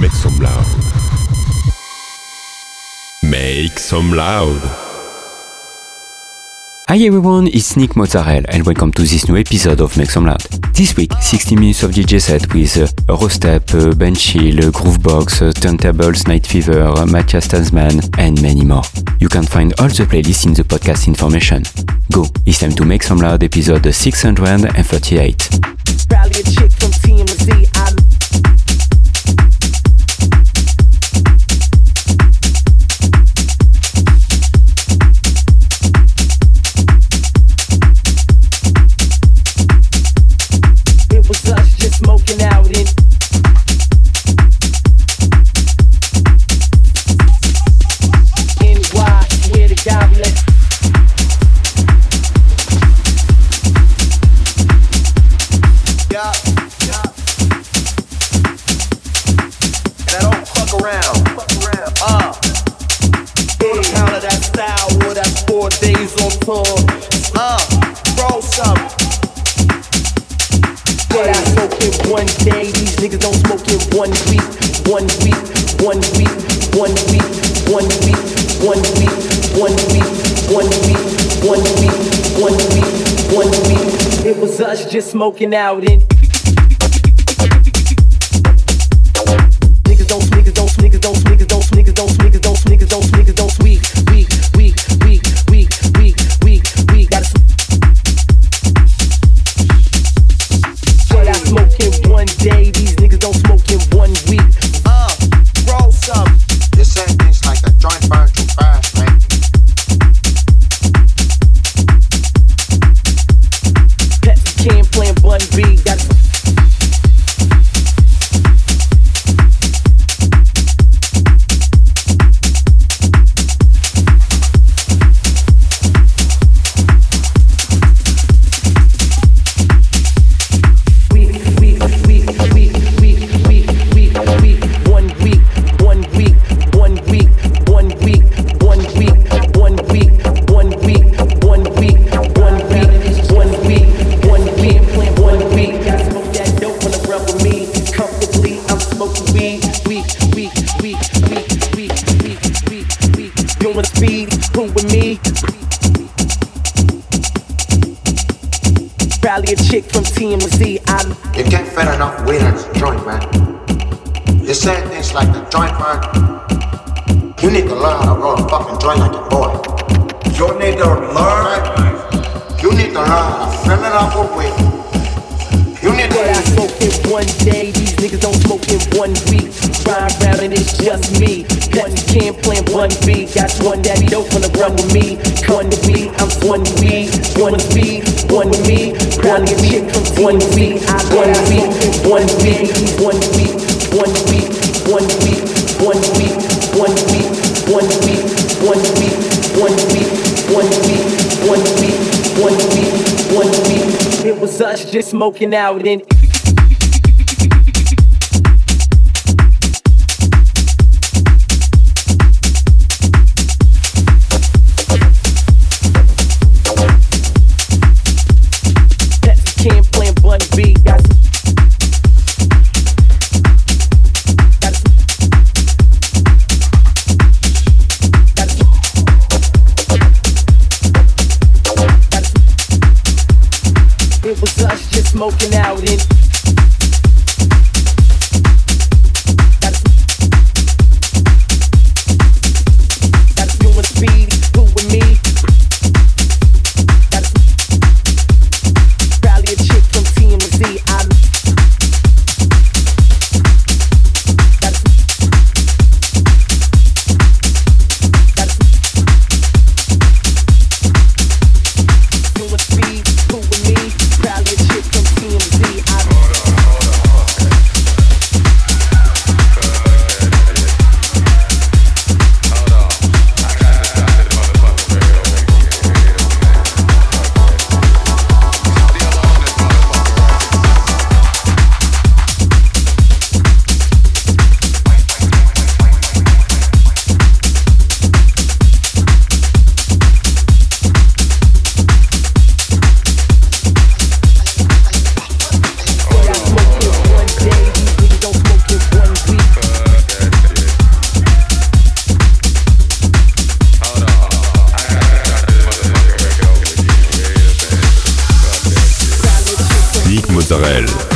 Make some loud. Make some loud. Hi everyone, it's Nick Mozzarella and welcome to this new episode of Make Some Loud. This week, 60 minutes of DJ set with uh, Rostep, uh, Benchill, uh, Groovebox, Turntables, Night Fever, uh, Matthias and many more. You can find all the playlists in the podcast information. Go, it's time to Make Some Loud episode 638. Uh, I smoke in one day? These niggas don't smoke in one week. One week, one week, one week, one week, one week, one week, one week, one week, one week, one week. It was us just smoking out in. one week, one week, one week, one week, one week, one week, one week, one week, one week, one week, one week, one week, one week, one week, one week. It was us just smoking out and. culturelle.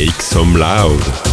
Make some loud.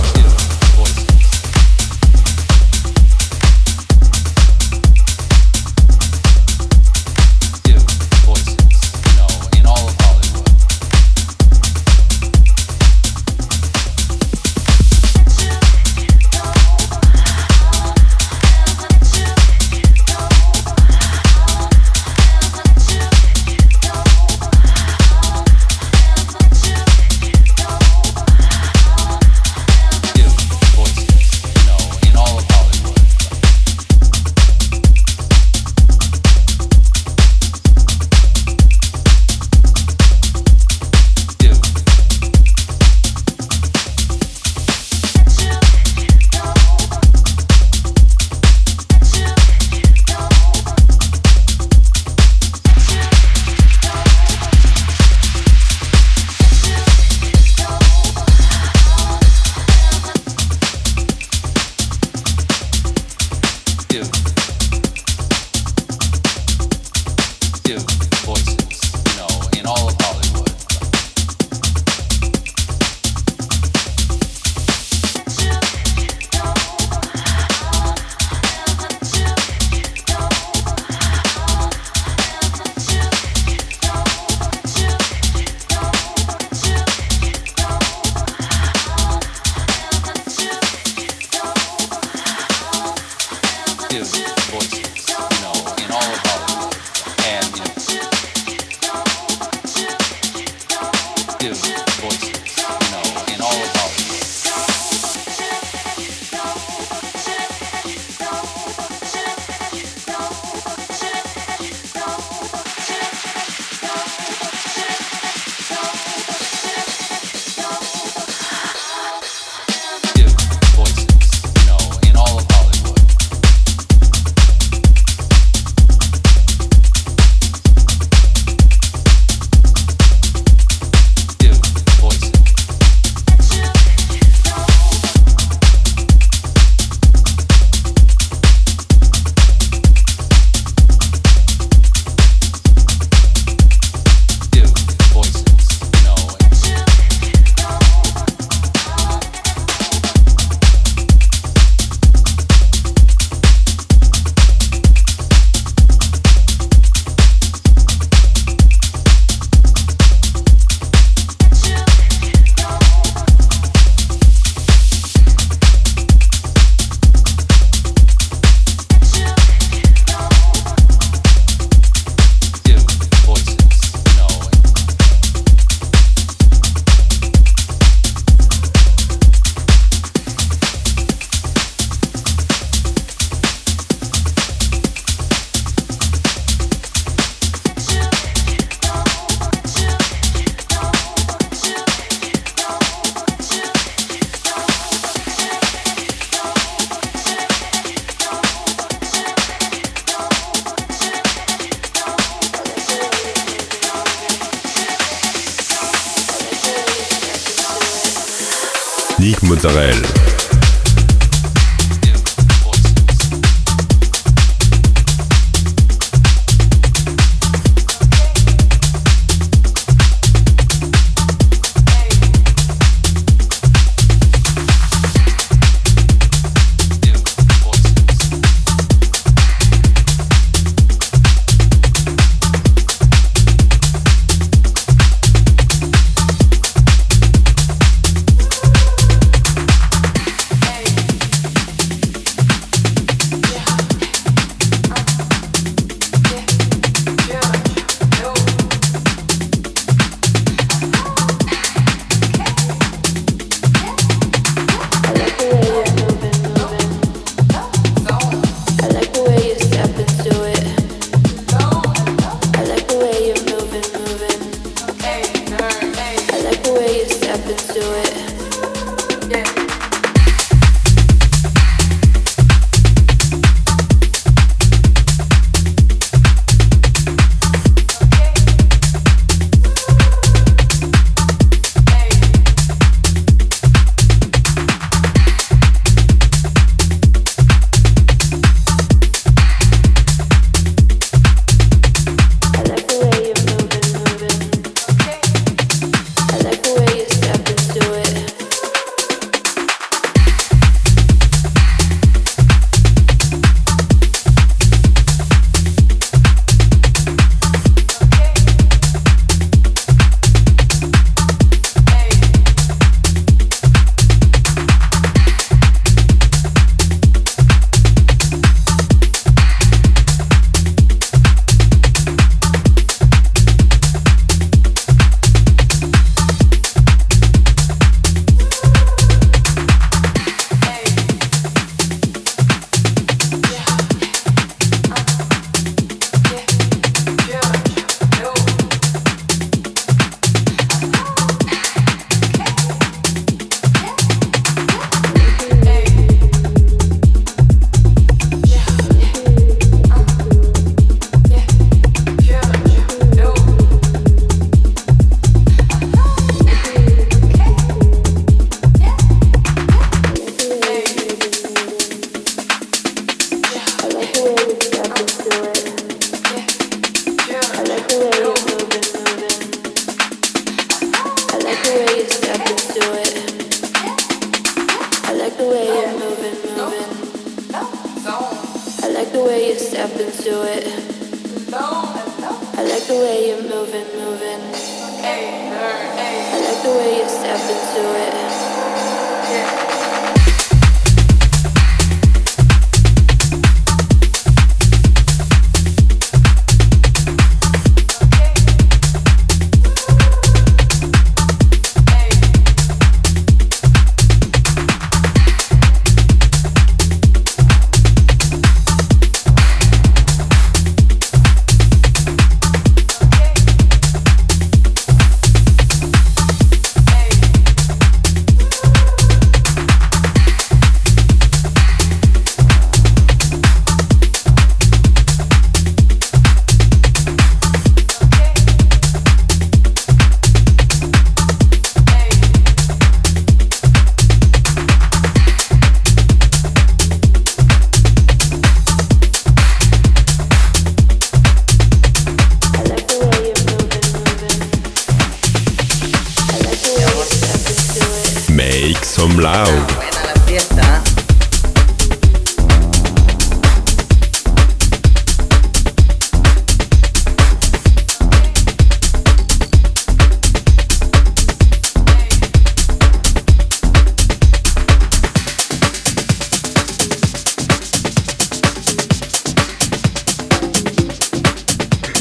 Son ah, Buena la fiesta.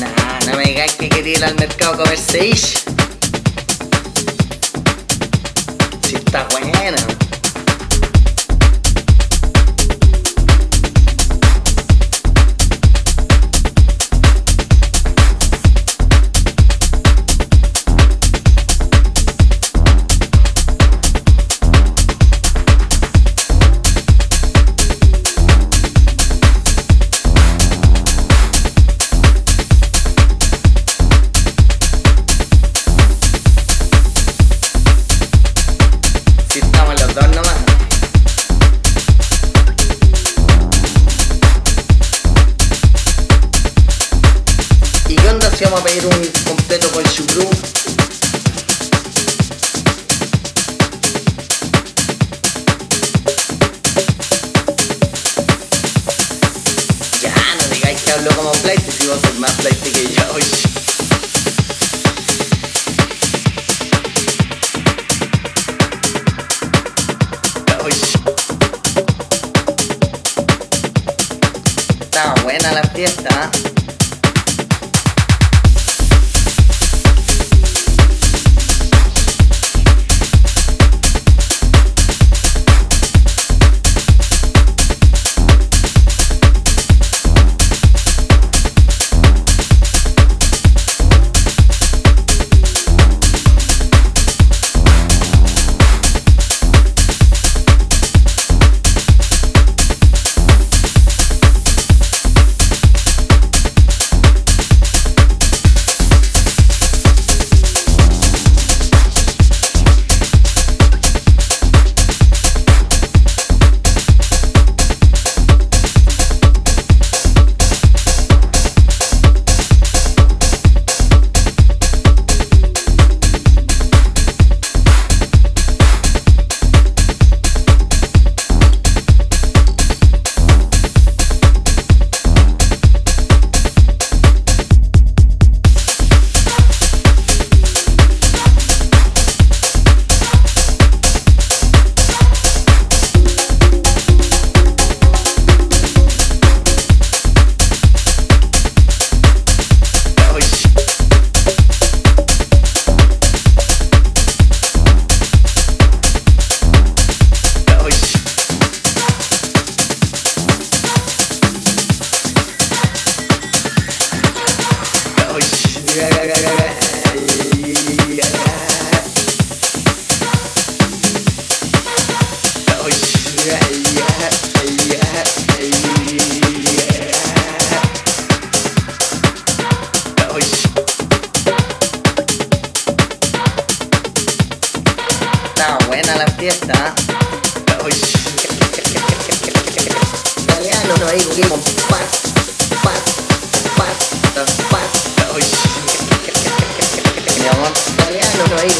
Nah, no me digas que quería ir al mercado a comerse no hay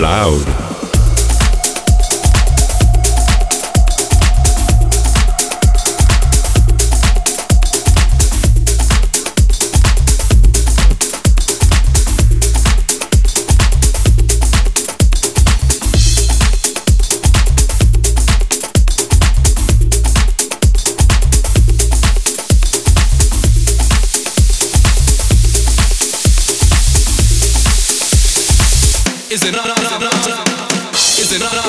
loud.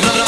no